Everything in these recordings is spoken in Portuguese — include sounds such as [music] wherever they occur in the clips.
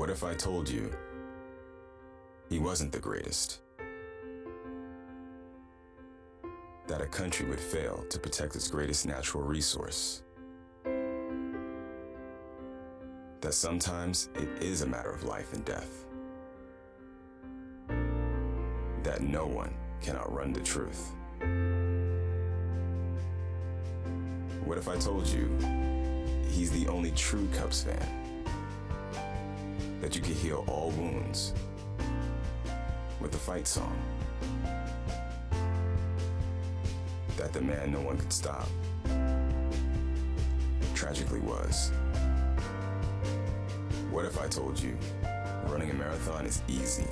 What if I told you he wasn't the greatest? That a country would fail to protect its greatest natural resource? That sometimes it is a matter of life and death? That no one can outrun the truth? What if I told you he's the only true Cubs fan? That you could heal all wounds with a fight song? That the man no one could stop tragically was. What if I told you running a marathon is easy?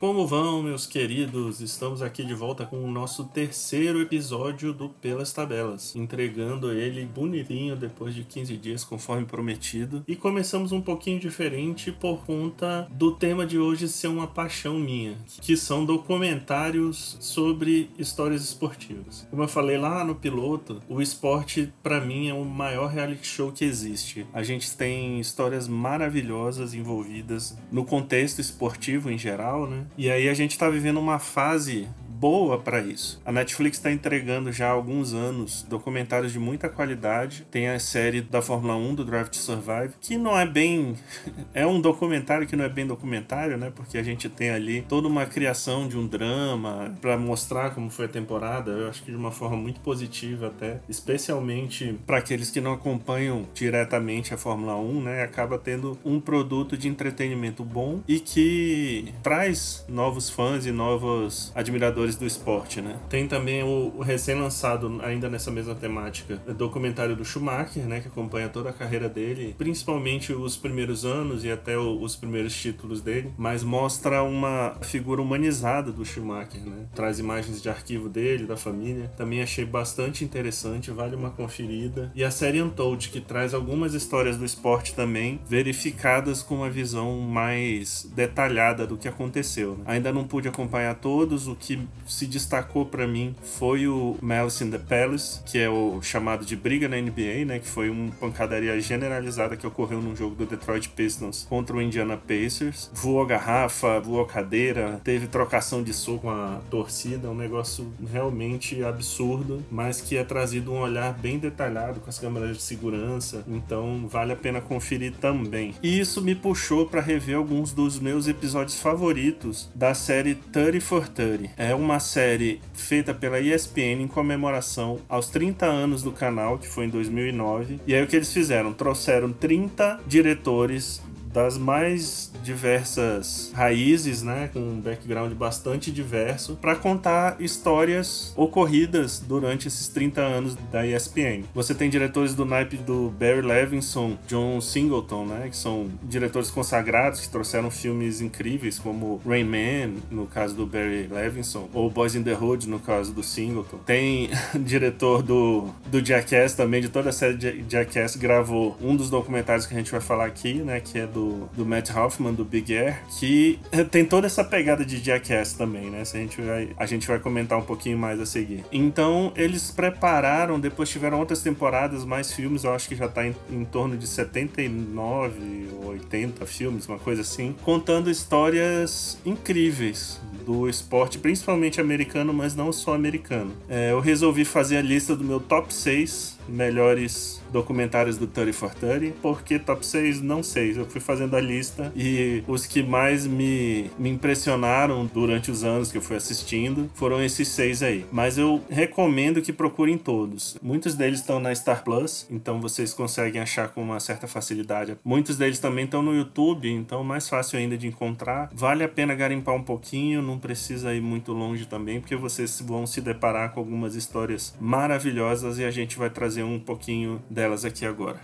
Como vão, meus queridos? Estamos aqui de volta com o nosso terceiro episódio do Pelas Tabelas, entregando ele bonitinho depois de 15 dias, conforme prometido. E começamos um pouquinho diferente por conta do tema de hoje ser uma paixão minha, que são documentários sobre histórias esportivas. Como eu falei lá no piloto, o esporte para mim é o maior reality show que existe. A gente tem histórias maravilhosas envolvidas no contexto esportivo em geral, né? E aí a gente está vivendo uma fase boa para isso. A Netflix está entregando já há alguns anos documentários de muita qualidade. Tem a série da Fórmula 1 do Drive to Survive, que não é bem [laughs] é um documentário que não é bem documentário, né? Porque a gente tem ali toda uma criação de um drama para mostrar como foi a temporada. Eu acho que de uma forma muito positiva até, especialmente para aqueles que não acompanham diretamente a Fórmula 1, né? Acaba tendo um produto de entretenimento bom e que traz novos fãs e novos admiradores do esporte, né? Tem também o, o recém-lançado, ainda nessa mesma temática, documentário do Schumacher, né? Que acompanha toda a carreira dele, principalmente os primeiros anos e até o, os primeiros títulos dele, mas mostra uma figura humanizada do Schumacher, né? Traz imagens de arquivo dele, da família. Também achei bastante interessante, vale uma conferida. E a série Untold, que traz algumas histórias do esporte também, verificadas com uma visão mais detalhada do que aconteceu. Né? Ainda não pude acompanhar todos, o que se destacou para mim foi o Malice in the Palace, que é o chamado de briga na NBA, né, que foi uma pancadaria generalizada que ocorreu num jogo do Detroit Pistons contra o Indiana Pacers. Voou garrafa, voou cadeira, teve trocação de soco com a torcida, um negócio realmente absurdo, mas que é trazido um olhar bem detalhado com as câmeras de segurança, então vale a pena conferir também. E isso me puxou para rever alguns dos meus episódios favoritos da série 30 for 30. É uma série feita pela ESPN em comemoração aos 30 anos do canal, que foi em 2009. E aí o que eles fizeram? Trouxeram 30 diretores das mais diversas raízes, né, com um background bastante diverso, para contar histórias ocorridas durante esses 30 anos da ESPN. Você tem diretores do naipe do Barry Levinson, John Singleton, né, que são diretores consagrados que trouxeram filmes incríveis como Rain Man, no caso do Barry Levinson, ou Boys in the Hood, no caso do Singleton. Tem [laughs] diretor do, do Jackass também, de toda a série Jackass, gravou um dos documentários que a gente vai falar aqui, né, que é do, do Matt Hoffman, do Big Air, que [laughs] tem toda essa pegada de Jackass também, né? Se a gente vai, a gente vai comentar um pouquinho mais a seguir. Então, eles prepararam, depois tiveram outras temporadas, mais filmes, eu acho que já tá em, em torno de 79 ou 80 filmes, uma coisa assim, contando histórias incríveis do esporte, principalmente americano, mas não só americano. É, eu resolvi fazer a lista do meu top 6 melhores documentários do 30 for 30, porque top 6 não sei, eu fui fazendo a lista e os que mais me, me impressionaram durante os anos que eu fui assistindo foram esses seis aí. Mas eu recomendo que procurem todos. Muitos deles estão na Star Plus, então vocês conseguem achar com uma certa facilidade. Muitos deles também estão no YouTube, então mais fácil ainda de encontrar. Vale a pena garimpar um pouquinho, não precisa ir muito longe também, porque vocês vão se deparar com algumas histórias maravilhosas e a gente vai trazer um pouquinho delas aqui agora.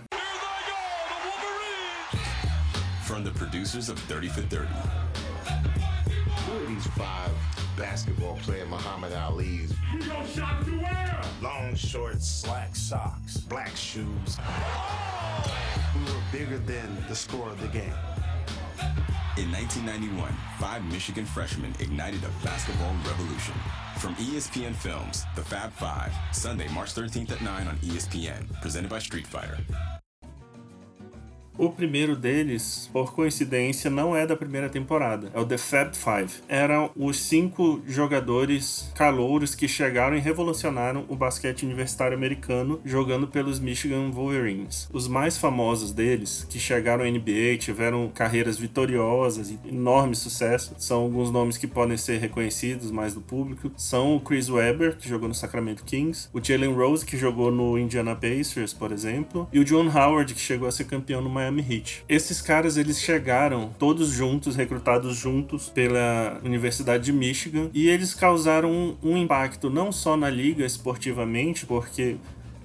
From the producers of 30 for 30. Who are these five basketball player Muhammad Ali's? You gon' shop to wear. Long shorts, black socks, black shoes. Who were bigger than the score of the game? In 1991, five Michigan freshmen ignited a basketball revolution. From ESPN Films, The Fab Five, Sunday, March 13th at 9 on ESPN, presented by Street Fighter. O primeiro deles, por coincidência, não é da primeira temporada. É o The Fab Five. Eram os cinco jogadores calouros que chegaram e revolucionaram o basquete universitário americano jogando pelos Michigan Wolverines. Os mais famosos deles, que chegaram à NBA, tiveram carreiras vitoriosas e enorme sucesso, são alguns nomes que podem ser reconhecidos mais do público. São o Chris Webber, que jogou no Sacramento Kings, o Jalen Rose, que jogou no Indiana Pacers, por exemplo, e o John Howard, que chegou a ser campeão no Miami Heat. Esses caras, eles chegaram todos juntos, recrutados juntos pela Universidade de Michigan, e eles causaram um, um impacto não só na liga esportivamente, porque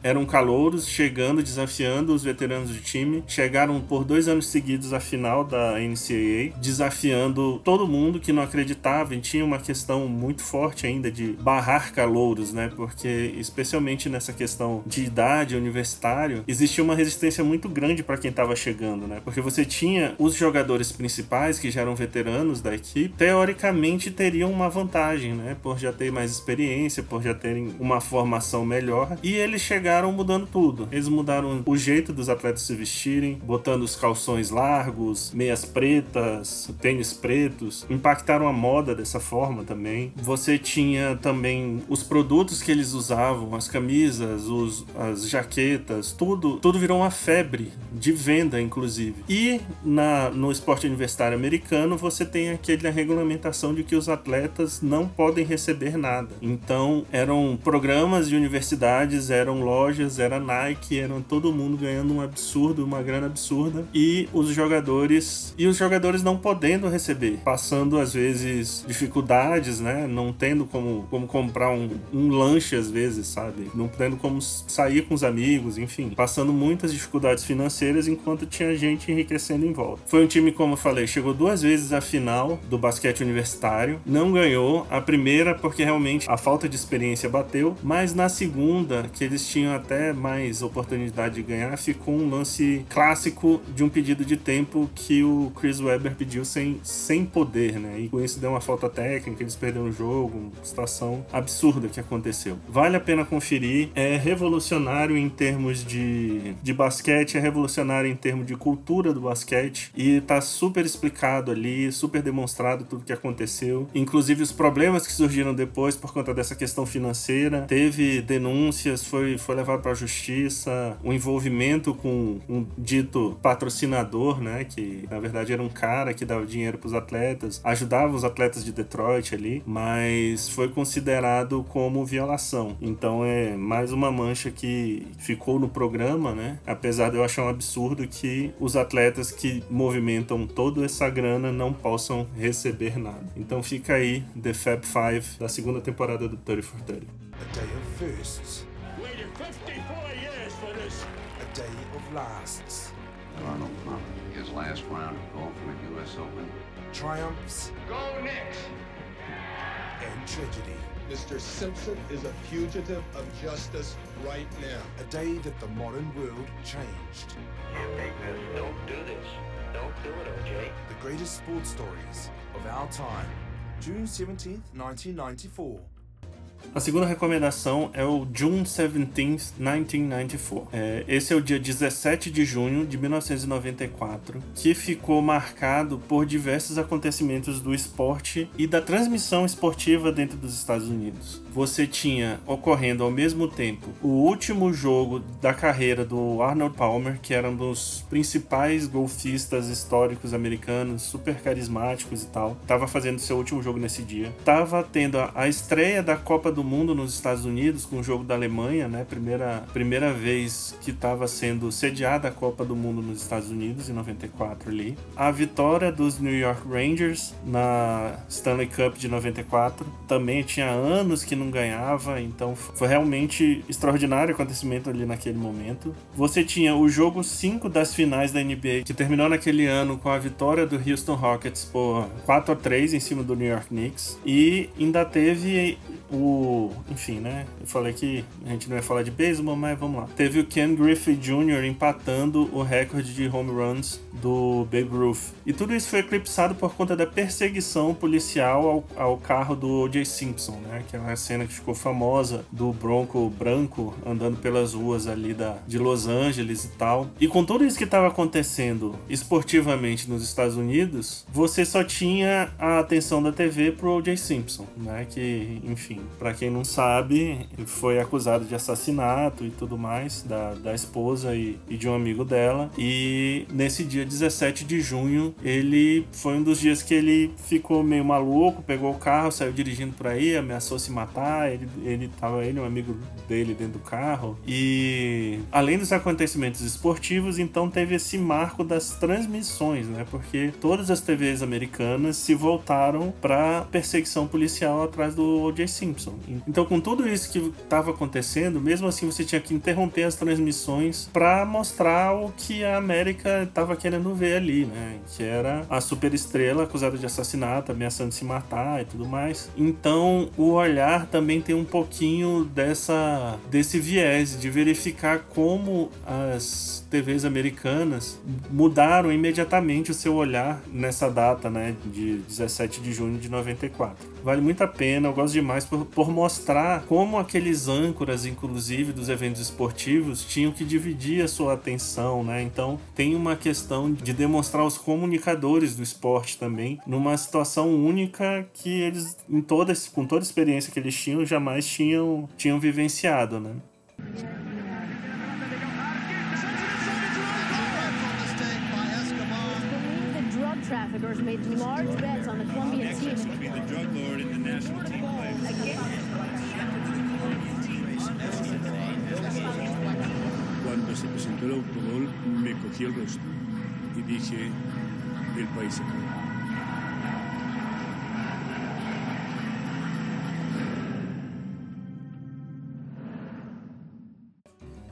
eram calouros chegando, desafiando os veteranos do time. Chegaram por dois anos seguidos à final da NCAA, desafiando todo mundo que não acreditava. E tinha uma questão muito forte ainda de barrar calouros, né? Porque, especialmente nessa questão de idade universitário, existia uma resistência muito grande para quem estava chegando, né? Porque você tinha os jogadores principais, que já eram veteranos da equipe, teoricamente teriam uma vantagem, né? Por já ter mais experiência, por já terem uma formação melhor. E eles chegaram chegaram mudando tudo. Eles mudaram o jeito dos atletas se vestirem, botando os calções largos, meias pretas, tênis pretos, impactaram a moda dessa forma também. Você tinha também os produtos que eles usavam, as camisas, os, as jaquetas, tudo, tudo virou uma febre de venda, inclusive. E na, no esporte universitário americano, você tem aquela regulamentação de que os atletas não podem receber nada. Então, eram programas de universidades, eram lojas lojas, era Nike, era todo mundo ganhando um absurdo, uma grana absurda. E os jogadores. E os jogadores não podendo receber, passando às vezes dificuldades, né? Não tendo como, como comprar um, um lanche às vezes, sabe? Não tendo como sair com os amigos, enfim. Passando muitas dificuldades financeiras enquanto tinha gente enriquecendo em volta. Foi um time, como eu falei, chegou duas vezes à final do basquete universitário, não ganhou. A primeira porque realmente a falta de experiência bateu, mas na segunda, que eles tinham até mais oportunidade de ganhar, ficou um lance clássico de um pedido de tempo que o Chris Webber pediu sem, sem poder, né? E com isso deu uma falta técnica, eles perderam o jogo, uma situação absurda que aconteceu. Vale a pena conferir, é revolucionário em termos de, de basquete, é revolucionário em termos de cultura do basquete e tá super explicado ali, super demonstrado tudo que aconteceu, inclusive os problemas que surgiram depois por conta dessa questão financeira. Teve denúncias, foi, foi levado para a justiça, o envolvimento com um dito patrocinador, né, que na verdade era um cara que dava dinheiro para os atletas, ajudava os atletas de Detroit ali, mas foi considerado como violação. Então é mais uma mancha que ficou no programa, né? Apesar de eu achar um absurdo que os atletas que movimentam toda essa grana não possam receber nada. Então fica aí The Fab Five da segunda temporada do 30 for 30. A day of firsts, day of lasts, Arnold Palmer, his last round of golf in the U.S. Open. triumphs, Go Knicks. and tragedy. Mr. Simpson is a fugitive of justice right now. A day that the modern world changed. Don't do this. Don't do it, OJ. The greatest sports stories of our time. June 17th, 1994. A segunda recomendação é o June 17th, 1994. É, esse é o dia 17 de junho de 1994, que ficou marcado por diversos acontecimentos do esporte e da transmissão esportiva dentro dos Estados Unidos. Você tinha ocorrendo ao mesmo tempo o último jogo da carreira do Arnold Palmer, que era um dos principais golfistas históricos americanos, super carismáticos e tal. Tava fazendo seu último jogo nesse dia. Tava tendo a, a estreia da Copa do Mundo nos Estados Unidos com o jogo da Alemanha, né? Primeira, primeira vez que estava sendo sediada a Copa do Mundo nos Estados Unidos em 94 ali. A vitória dos New York Rangers na Stanley Cup de 94 também tinha anos que não ganhava, então foi realmente extraordinário acontecimento ali naquele momento. Você tinha o jogo 5 das finais da NBA, que terminou naquele ano com a vitória do Houston Rockets por 4 a 3 em cima do New York Knicks, e ainda teve o. Enfim, né? Eu falei que a gente não ia falar de beisebol, mas vamos lá. Teve o Ken Griffey Jr. empatando o recorde de home runs do Babe Ruth. E tudo isso foi eclipsado por conta da perseguição policial ao, ao carro do O.J. Simpson, né? Que é uma cena que ficou famosa do Bronco branco andando pelas ruas ali da, de Los Angeles e tal. E com tudo isso que estava acontecendo esportivamente nos Estados Unidos, você só tinha a atenção da TV pro O.J. Simpson, né? Que, enfim, para quem não sabe, foi acusado de assassinato e tudo mais da, da esposa e, e de um amigo dela. E nesse dia 17 de junho, ele foi um dos dias que ele ficou meio maluco, pegou o carro, saiu dirigindo por aí, ameaçou se matar. Ele, ele tava ele, um amigo dele dentro do carro. E além dos acontecimentos esportivos, então teve esse marco das transmissões, né? Porque todas as TVs americanas se voltaram para perseguição policial atrás do O.J. Simpson. Então, com tudo isso que estava acontecendo, mesmo assim você tinha que interromper as transmissões para mostrar o que a América estava querendo ver ali, né? Que era a superestrela acusada de assassinato, ameaçando se matar e tudo mais. Então, o olhar também tem um pouquinho dessa desse viés de verificar como as TVs americanas mudaram imediatamente o seu olhar nessa data, né, de 17 de junho de 94. Vale muito a pena, eu gosto demais por, por mostrar como aqueles âncoras, inclusive dos eventos esportivos, tinham que dividir a sua atenção, né? Então tem uma questão de demonstrar os comunicadores do esporte também numa situação única que eles, em toda, com toda a experiência que eles tinham, jamais tinham, tinham vivenciado, né? Traffickers made large bets on the Colombian team. be the drug lord in the national team play. Cuando se presentó el autogol, me cogí el rostro y dije, el país se acabó.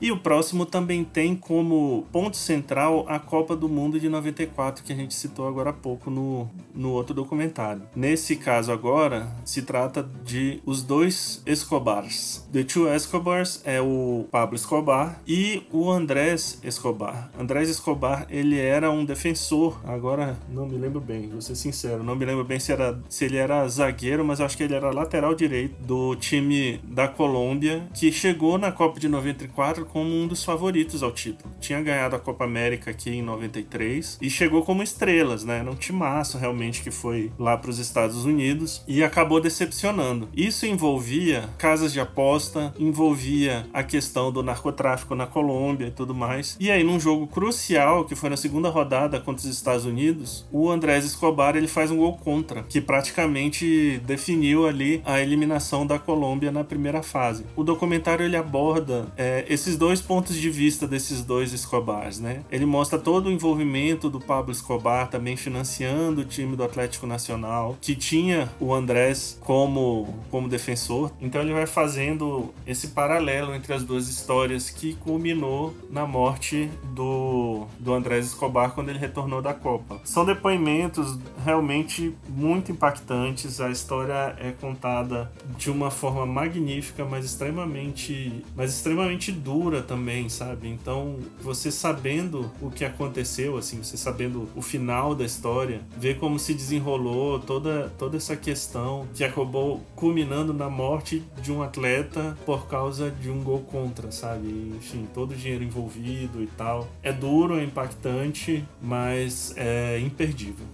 E o próximo também tem como ponto central a Copa do Mundo de 94, que a gente citou agora há pouco no, no outro documentário. Nesse caso agora, se trata de os dois Escobars. The Two Escobars é o Pablo Escobar e o Andrés Escobar. Andrés Escobar, ele era um defensor, agora não me lembro bem, vou ser sincero, não me lembro bem se, era, se ele era zagueiro, mas acho que ele era lateral direito do time da Colômbia, que chegou na Copa de 94 como um dos favoritos ao título. Tinha ganhado a Copa América aqui em 93 e chegou como estrelas, né? Era um timaço realmente que foi lá para os Estados Unidos e acabou decepcionando. Isso envolvia casas de aposta, envolvia a questão do narcotráfico na Colômbia e tudo mais. E aí, num jogo crucial, que foi na segunda rodada contra os Estados Unidos, o Andrés Escobar ele faz um gol contra, que praticamente definiu ali a eliminação da Colômbia na primeira fase. O documentário ele aborda é, esses dois pontos de vista desses dois Escobars, né? Ele mostra todo o envolvimento do Pablo Escobar também financiando o time do Atlético Nacional, que tinha o Andrés como, como defensor. Então ele vai fazendo esse paralelo entre as duas histórias que culminou na morte do, do Andrés Escobar quando ele retornou da Copa. São depoimentos realmente muito impactantes. A história é contada de uma forma magnífica, mas extremamente, mas extremamente dura também, sabe? Então, você sabendo o que aconteceu, assim, você sabendo o final da história, ver como se desenrolou toda, toda essa questão que acabou culminando na morte de um atleta por causa de um gol contra, sabe? Enfim, todo o dinheiro envolvido e tal. É duro, é impactante, mas é imperdível.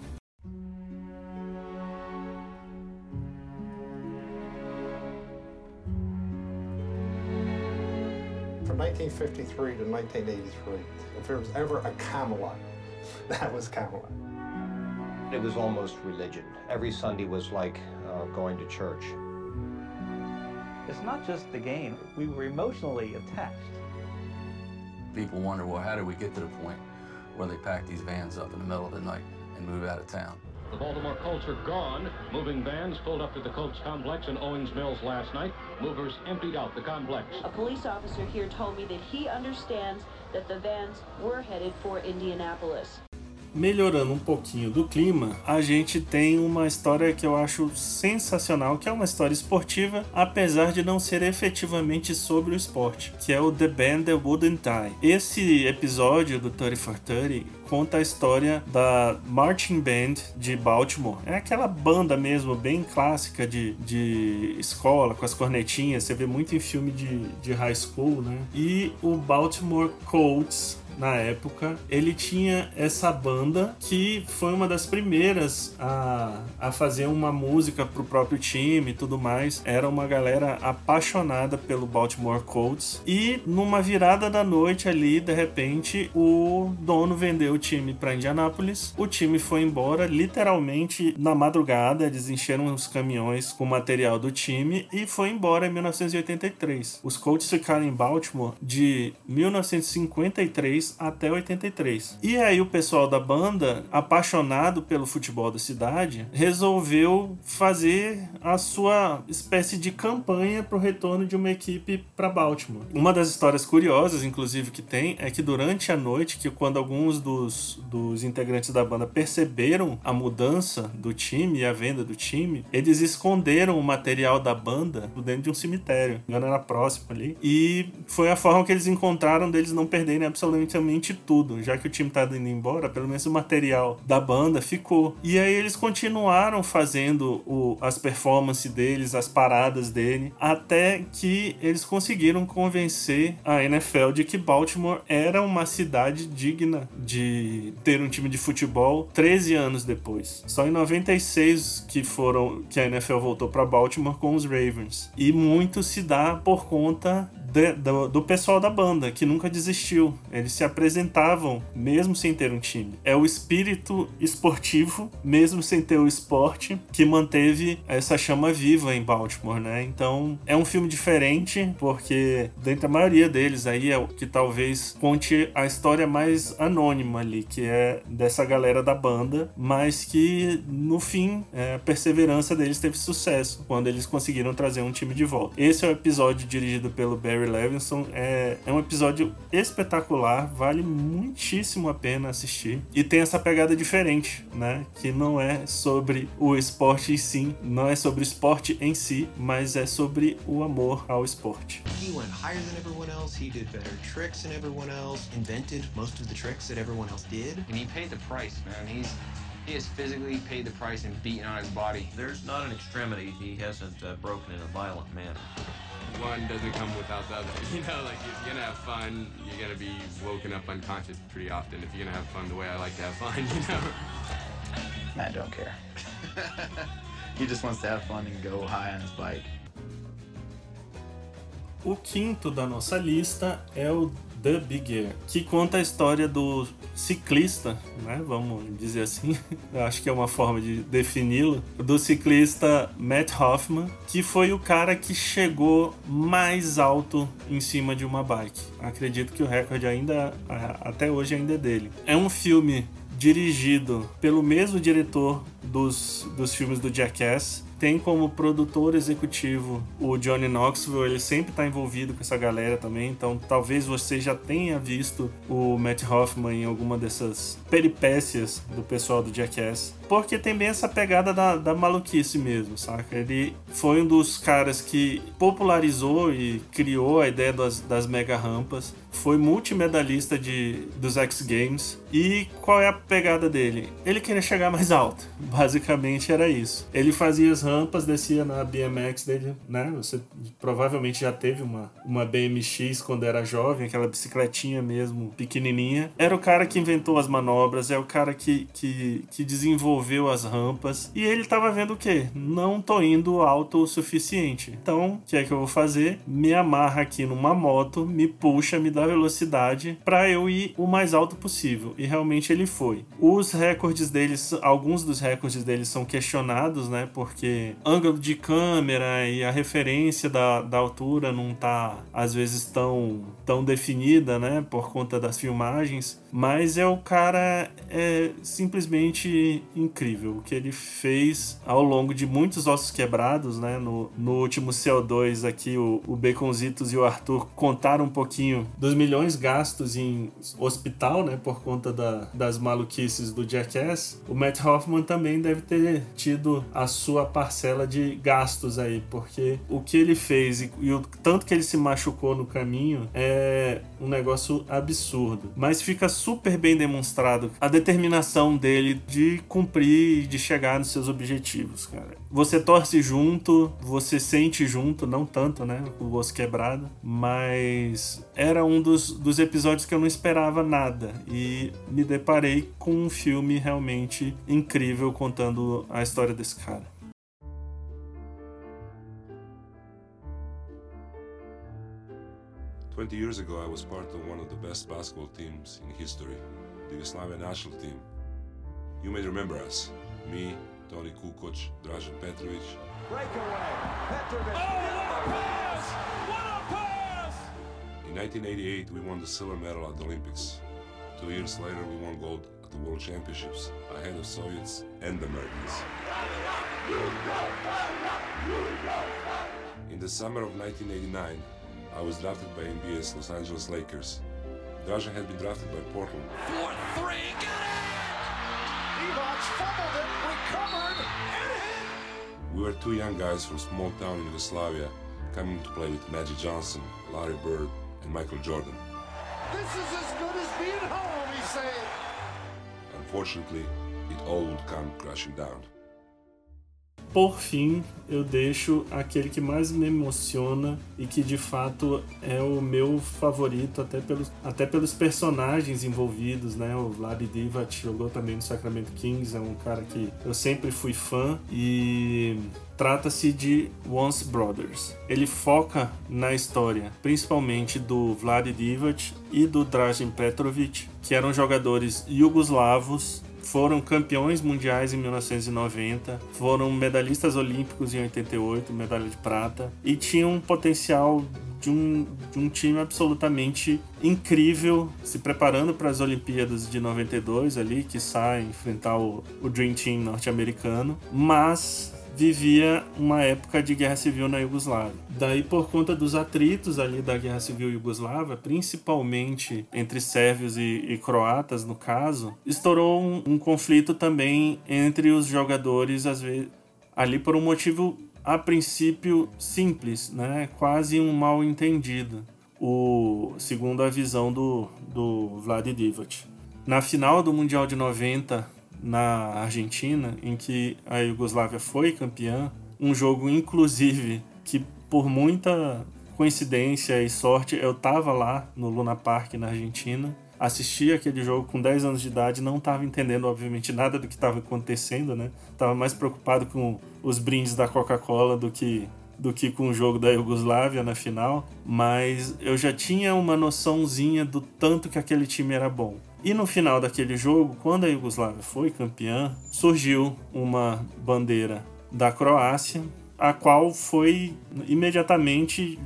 1953 to 1983, if there was ever a Camelot, [laughs] that was Camelot. It was almost religion. Every Sunday was like uh, going to church. It's not just the game. We were emotionally attached. People wonder, well, how did we get to the point where they pack these vans up in the middle of the night and move out of town? The Baltimore Colts are gone. Moving vans pulled up to the Colts complex in Owings Mills last night. Movers emptied out the complex. A police officer here told me that he understands that the vans were headed for Indianapolis. Melhorando um pouquinho do clima, a gente tem uma história que eu acho sensacional, que é uma história esportiva, apesar de não ser efetivamente sobre o esporte, que é o The Band That Wouldn't Die. Esse episódio do 30 for 30 conta a história da Marching Band de Baltimore. É aquela banda mesmo, bem clássica de, de escola, com as cornetinhas. Você vê muito em filme de, de high school, né? E o Baltimore Colts na época, ele tinha essa banda que foi uma das primeiras a, a fazer uma música pro próprio time e tudo mais. Era uma galera apaixonada pelo Baltimore Colts. E numa virada da noite ali, de repente, o dono vendeu o time para Indianápolis. O time foi embora, literalmente na madrugada. Eles encheram os caminhões com material do time e foi embora em 1983. Os Colts ficaram em Baltimore de 1953 até 83. E aí o pessoal da banda, apaixonado pelo futebol da cidade, resolveu fazer a sua espécie de campanha para o retorno de uma equipe para Baltimore. Uma das histórias curiosas, inclusive, que tem é que durante a noite, que quando alguns dos, dos integrantes da banda perceberam a mudança do time e a venda do time, eles esconderam o material da banda dentro de um cemitério. Engano era próximo ali. E foi a forma que eles encontraram deles não perderem absolutamente praticamente tudo. Já que o time tá indo embora, pelo menos o material da banda ficou. E aí eles continuaram fazendo o, as performances deles, as paradas dele, até que eles conseguiram convencer a NFL de que Baltimore era uma cidade digna de ter um time de futebol 13 anos depois. Só em 96 que foram que a NFL voltou para Baltimore com os Ravens. E muito se dá por conta de, do, do, pessoal da banda, que nunca desistiu. Eles se apresentavam mesmo sem ter um time. É o espírito esportivo, mesmo sem ter o esporte, que manteve essa chama viva em Baltimore, né? Então é um filme diferente, porque dentre a maioria deles aí é o que talvez conte a história mais anônima ali, que é dessa galera da banda, mas que no fim é, a perseverança deles teve sucesso quando eles conseguiram trazer um time de volta. Esse é o episódio dirigido pelo Barry Levinson. É, é um episódio espetacular, vale muitíssimo a pena assistir. E tem essa pegada diferente, né? Que não é sobre o esporte em si, não é sobre o esporte em si, mas é sobre o amor ao esporte. He went higher than everyone else, he did better tricks than everyone else, invented most of the tricks that everyone else did. And he paid the price, man. He's He has physically paid the price and beaten on his body. There's not an extremity he hasn't uh, broken in a violent manner. One doesn't come without the other. [laughs] You know, like if you're gonna have fun, you're gonna be woken up unconscious pretty often. If you're gonna have fun the way I like to have fun, [laughs] you know. Matt don't care. [laughs] he just wants to have fun and go high on his bike. O quinto da nossa lista é o The Big Air, que conta a história do ciclista, né? Vamos dizer assim, [laughs] eu acho que é uma forma de defini-lo, do ciclista Matt Hoffman, que foi o cara que chegou mais alto em cima de uma bike. Acredito que o recorde ainda até hoje ainda é dele. É um filme dirigido pelo mesmo diretor dos, dos filmes do Jackass, tem como produtor executivo o Johnny Knoxville, ele sempre está envolvido com essa galera também, então talvez você já tenha visto o Matt Hoffman em alguma dessas peripécias do pessoal do Jackass. Porque tem bem essa pegada da, da maluquice mesmo, saca? Ele foi um dos caras que popularizou e criou a ideia das, das mega rampas. Foi multimedalista de, dos X Games. E qual é a pegada dele? Ele queria chegar mais alto. [laughs] Basicamente era isso. Ele fazia as rampas, descia na BMX dele, né? Você provavelmente já teve uma, uma BMX quando era jovem, aquela bicicletinha mesmo, pequenininha. Era o cara que inventou as manobras, é o cara que, que, que desenvolveu as rampas. E ele tava vendo o quê? Não tô indo alto o suficiente. Então, o que é que eu vou fazer? Me amarra aqui numa moto, me puxa, me dá velocidade para eu ir o mais alto possível. E realmente ele foi. Os recordes deles, alguns dos recordes deles são questionados, né? Porque ângulo de câmera e a referência da, da altura não tá às vezes tão, tão definida, né? Por conta das filmagens. Mas é o cara é simplesmente incrível. O que ele fez ao longo de muitos ossos quebrados, né? No, no último CO2 aqui, o, o Baconzitos e o Arthur contaram um pouquinho dos milhões gastos em hospital, né, por conta da, das maluquices do Jackass, o Matt Hoffman também deve ter tido a sua parcela de gastos aí, porque o que ele fez e, e o tanto que ele se machucou no caminho é um negócio absurdo. Mas fica super bem demonstrado a determinação dele de cumprir e de chegar nos seus objetivos, cara. Você torce junto, você sente junto, não tanto, né? Com o osso quebrado, mas era um dos, dos episódios que eu não esperava nada e me deparei com um filme realmente incrível contando a história desse cara. Twenty years ago, I was part of one of the best basketball teams in history, the Yugoslavia national team. You may remember us. Me, Tony Kukoc, Dražen Petrovic. Breakaway. Petrovic. Oh, what a pass! 1988, we won the silver medal at the Olympics. Two years later, we won gold at the World Championships, ahead of Soviets and Americans. In the summer of 1989, I was drafted by NBA's Los Angeles Lakers. Dražen had been drafted by Portland. Four, three, get it! Evox fumbled it, recovered, and hit! We were two young guys from small town in Yugoslavia coming to play with Magic Johnson, Larry Bird, and Michael Jordan. This is as good as being home, he said. Unfortunately, it all would come crashing down. Por fim, eu deixo aquele que mais me emociona e que de fato é o meu favorito, até pelos, até pelos personagens envolvidos, né? O Vlad Divac jogou também no Sacramento Kings, é um cara que eu sempre fui fã e trata-se de Once Brothers. Ele foca na história, principalmente do Vlad Divac e do Dražen Petrovic, que eram jogadores jugoslavos foram campeões mundiais em 1990, foram medalhistas olímpicos em 88, medalha de prata, e tinham um potencial de um, de um time absolutamente incrível, se preparando para as Olimpíadas de 92 ali, que sai enfrentar o, o Dream Team norte-americano, mas vivia uma época de guerra civil na Iugoslávia. Daí, por conta dos atritos ali da guerra civil iugoslava, principalmente entre sérvios e, e croatas, no caso, estourou um, um, conflito também entre os jogadores, às vezes, ali por um motivo a princípio simples, né? quase um mal entendido, o, segundo a visão do, do Vlad Divac. Na final do Mundial de 90, na Argentina, em que a Iugoslávia foi campeã, um jogo inclusive que por muita coincidência e sorte eu estava lá no Luna Park na Argentina, assisti aquele jogo com 10 anos de idade, não estava entendendo obviamente nada do que estava acontecendo, né? Tava mais preocupado com os brindes da Coca-Cola do que do que com o jogo da Iugoslávia na final, mas eu já tinha uma noçãozinha do tanto que aquele time era bom. E no final daquele jogo, quando a Iugoslávia foi campeã, surgiu uma bandeira da Croácia, a qual foi imediatamente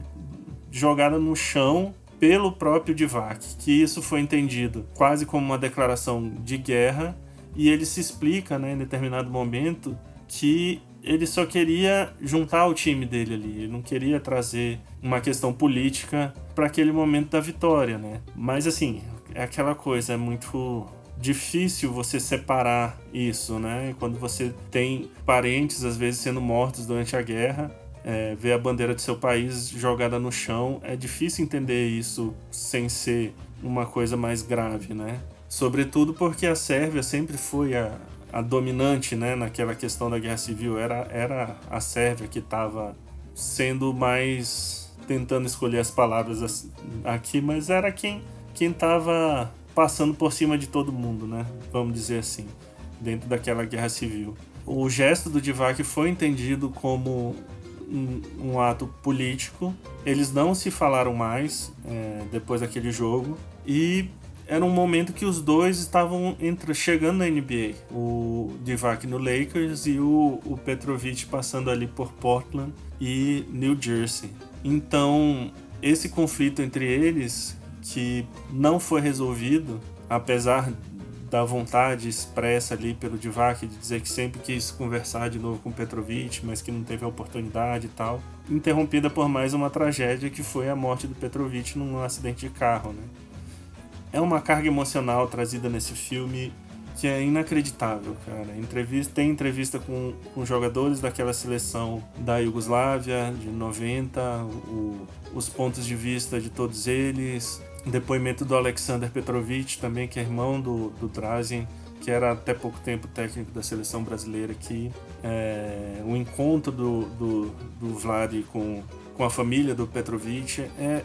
jogada no chão pelo próprio Divac, que isso foi entendido quase como uma declaração de guerra, e ele se explica, né, em determinado momento, que ele só queria juntar o time dele ali, ele não queria trazer uma questão política para aquele momento da vitória, né? Mas assim, é aquela coisa, é muito difícil você separar isso, né? Quando você tem parentes às vezes sendo mortos durante a guerra, é, ver a bandeira do seu país jogada no chão, é difícil entender isso sem ser uma coisa mais grave, né? Sobretudo porque a Sérvia sempre foi a, a dominante né, naquela questão da guerra civil. Era, era a Sérvia que estava sendo mais. tentando escolher as palavras aqui, mas era quem quem estava passando por cima de todo mundo, né? Vamos dizer assim, dentro daquela guerra civil. O gesto do Divac foi entendido como um, um ato político. Eles não se falaram mais é, depois daquele jogo e era um momento que os dois estavam entra, chegando na NBA. O Divac no Lakers e o, o Petrovic passando ali por Portland e New Jersey. Então, esse conflito entre eles, que não foi resolvido, apesar da vontade expressa ali pelo Divac de dizer que sempre quis conversar de novo com Petrovic, mas que não teve a oportunidade e tal. Interrompida por mais uma tragédia que foi a morte do Petrovic num acidente de carro, né? É uma carga emocional trazida nesse filme que é inacreditável, cara. Entrevista, tem entrevista com, com jogadores daquela seleção da Iugoslávia de 90, o, os pontos de vista de todos eles, depoimento do Alexander Petrovic, também, que é irmão do, do Drazen, que era até pouco tempo técnico da seleção brasileira aqui. É, o encontro do, do, do Vlad com, com a família do Petrovic é,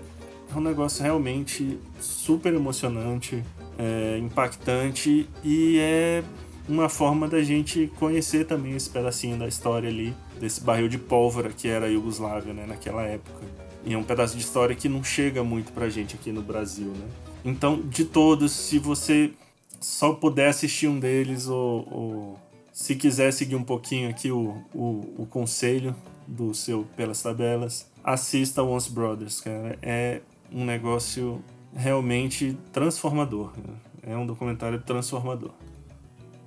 é um negócio realmente super emocionante, é, impactante e é uma forma da gente conhecer também esse pedacinho da história ali, desse barril de pólvora que era a Iugoslávia né, naquela época. E é um pedaço de história que não chega muito pra gente aqui no Brasil, né? Então, de todos, se você só puder assistir um deles ou, ou se quiser seguir um pouquinho aqui o, o, o, conselho do seu Pelas Tabelas, assista Once Brothers, cara. É um negócio realmente transformador. É um documentário transformador.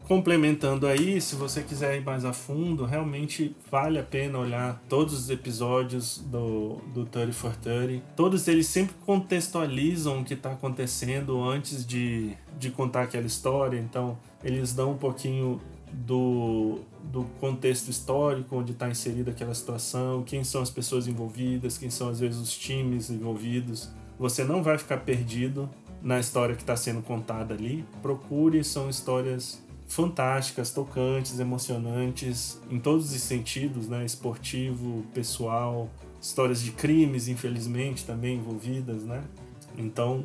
Complementando aí, se você quiser ir mais a fundo, realmente vale a pena olhar todos os episódios do, do 30 for 30. Todos eles sempre contextualizam o que está acontecendo antes de, de contar aquela história, então eles dão um pouquinho do, do contexto histórico onde está inserida aquela situação, quem são as pessoas envolvidas, quem são às vezes os times envolvidos. Você não vai ficar perdido na história que está sendo contada ali. Procure, são histórias fantásticas, tocantes, emocionantes, em todos os sentidos, né? Esportivo, pessoal, histórias de crimes, infelizmente, também envolvidas, né? Então,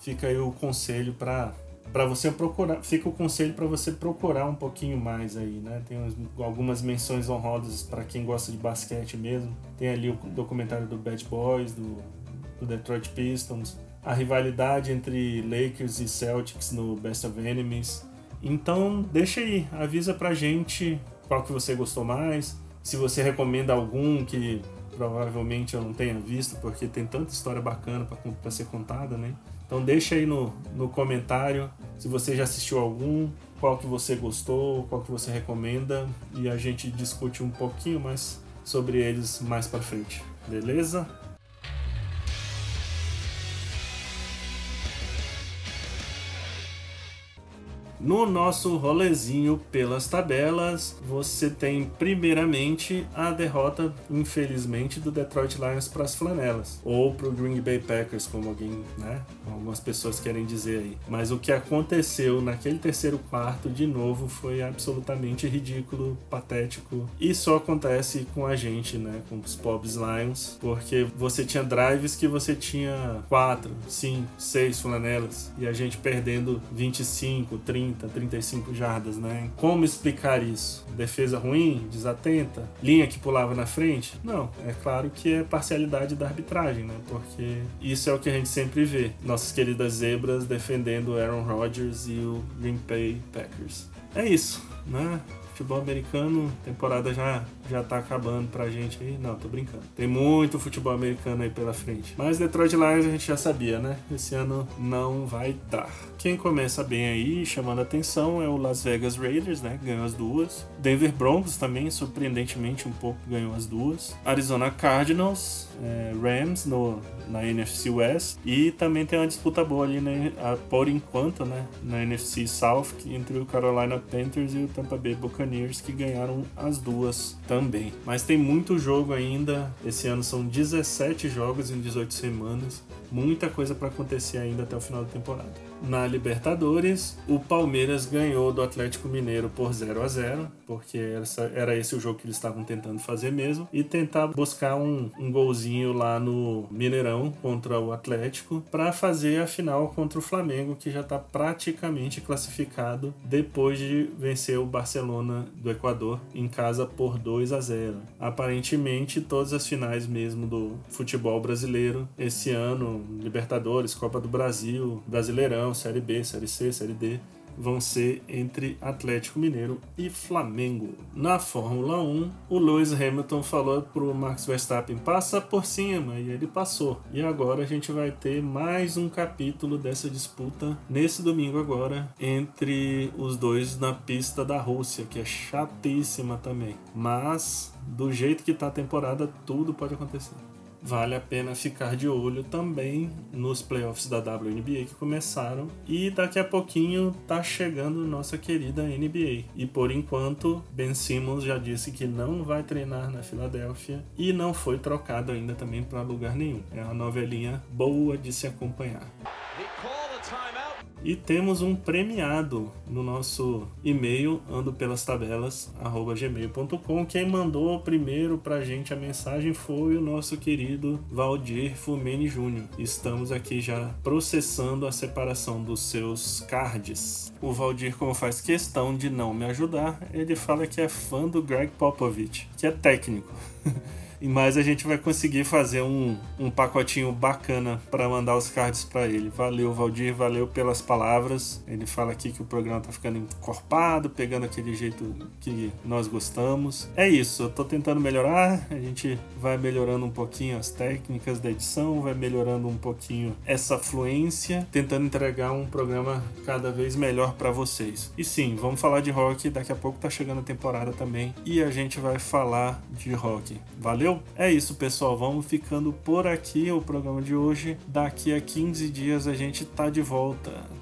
fica aí o conselho para para você procurar, fica o conselho para você procurar um pouquinho mais aí, né? Tem algumas menções honrosas para quem gosta de basquete mesmo. Tem ali o documentário do Bad Boys, do, do Detroit Pistons, a rivalidade entre Lakers e Celtics no Best of Enemies então deixa aí, avisa pra gente qual que você gostou mais, se você recomenda algum que provavelmente eu não tenha visto, porque tem tanta história bacana para ser contada, né? Então deixa aí no, no comentário se você já assistiu algum, qual que você gostou, qual que você recomenda e a gente discute um pouquinho mais sobre eles mais para frente. Beleza? No nosso rolezinho pelas tabelas, você tem primeiramente a derrota, infelizmente, do Detroit Lions para as flanelas, ou para o Green Bay Packers, como alguém, né? Algumas pessoas querem dizer aí. Mas o que aconteceu naquele terceiro quarto, de novo, foi absolutamente ridículo, patético, e só acontece com a gente, né? Com os pobres Lions, porque você tinha drives que você tinha quatro, cinco, seis flanelas, e a gente perdendo 25, 30 30, 35 jardas, né? Como explicar isso? Defesa ruim, desatenta, linha que pulava na frente? Não, é claro que é parcialidade da arbitragem, né? Porque isso é o que a gente sempre vê. Nossas queridas zebras defendendo Aaron Rodgers e o Green Bay Packers. É isso, né? futebol americano, temporada já já tá acabando pra gente aí. Não, tô brincando. Tem muito futebol americano aí pela frente. Mas Detroit Lions a gente já sabia, né? Esse ano não vai dar. Quem começa bem aí, chamando a atenção, é o Las Vegas Raiders, né? Ganhou as duas. Denver Broncos também, surpreendentemente, um pouco ganhou as duas. Arizona Cardinals, é, Rams no, na NFC West. E também tem uma disputa boa ali, né? Por enquanto, né? Na NFC South, entre o Carolina Panthers e o Tampa Bay Buccaneers, que ganharam as duas também. Mas tem muito jogo ainda. Esse ano são 17 jogos em 18 semanas. Muita coisa para acontecer ainda até o final da temporada na Libertadores, o Palmeiras ganhou do Atlético Mineiro por 0 a 0 porque era esse o jogo que eles estavam tentando fazer mesmo, e tentar buscar um, um golzinho lá no Mineirão contra o Atlético para fazer a final contra o Flamengo, que já está praticamente classificado depois de vencer o Barcelona do Equador em casa por 2 a 0. Aparentemente, todas as finais mesmo do futebol brasileiro esse ano, Libertadores, Copa do Brasil, Brasileirão, Série B, Série C, Série D, vão ser entre Atlético Mineiro e Flamengo. Na Fórmula 1, o Lewis Hamilton falou pro Max Verstappen passa por cima e ele passou. E agora a gente vai ter mais um capítulo dessa disputa nesse domingo agora entre os dois na pista da Rússia, que é chatíssima também. Mas do jeito que tá a temporada, tudo pode acontecer vale a pena ficar de olho também nos playoffs da WNBA que começaram e daqui a pouquinho tá chegando nossa querida NBA. E por enquanto, Ben Simmons já disse que não vai treinar na Filadélfia e não foi trocado ainda também para lugar nenhum. É uma novelinha boa de se acompanhar. E temos um premiado no nosso e-mail ando pelas tabelas gmail.com. Quem mandou primeiro pra gente a mensagem foi o nosso querido Valdir Fumene Júnior. Estamos aqui já processando a separação dos seus cards. O Valdir, como faz questão de não me ajudar, ele fala que é fã do Greg Popovich, que é técnico. [laughs] mas a gente vai conseguir fazer um, um pacotinho bacana para mandar os cards para ele. Valeu, Valdir, valeu pelas palavras. Ele fala aqui que o programa tá ficando encorpado, pegando aquele jeito que nós gostamos. É isso, eu tô tentando melhorar, a gente vai melhorando um pouquinho as técnicas da edição, vai melhorando um pouquinho essa fluência, tentando entregar um programa cada vez melhor para vocês. E sim, vamos falar de rock, daqui a pouco tá chegando a temporada também e a gente vai falar de rock. Valeu? É isso, pessoal. Vamos ficando por aqui o programa de hoje. Daqui a 15 dias a gente tá de volta.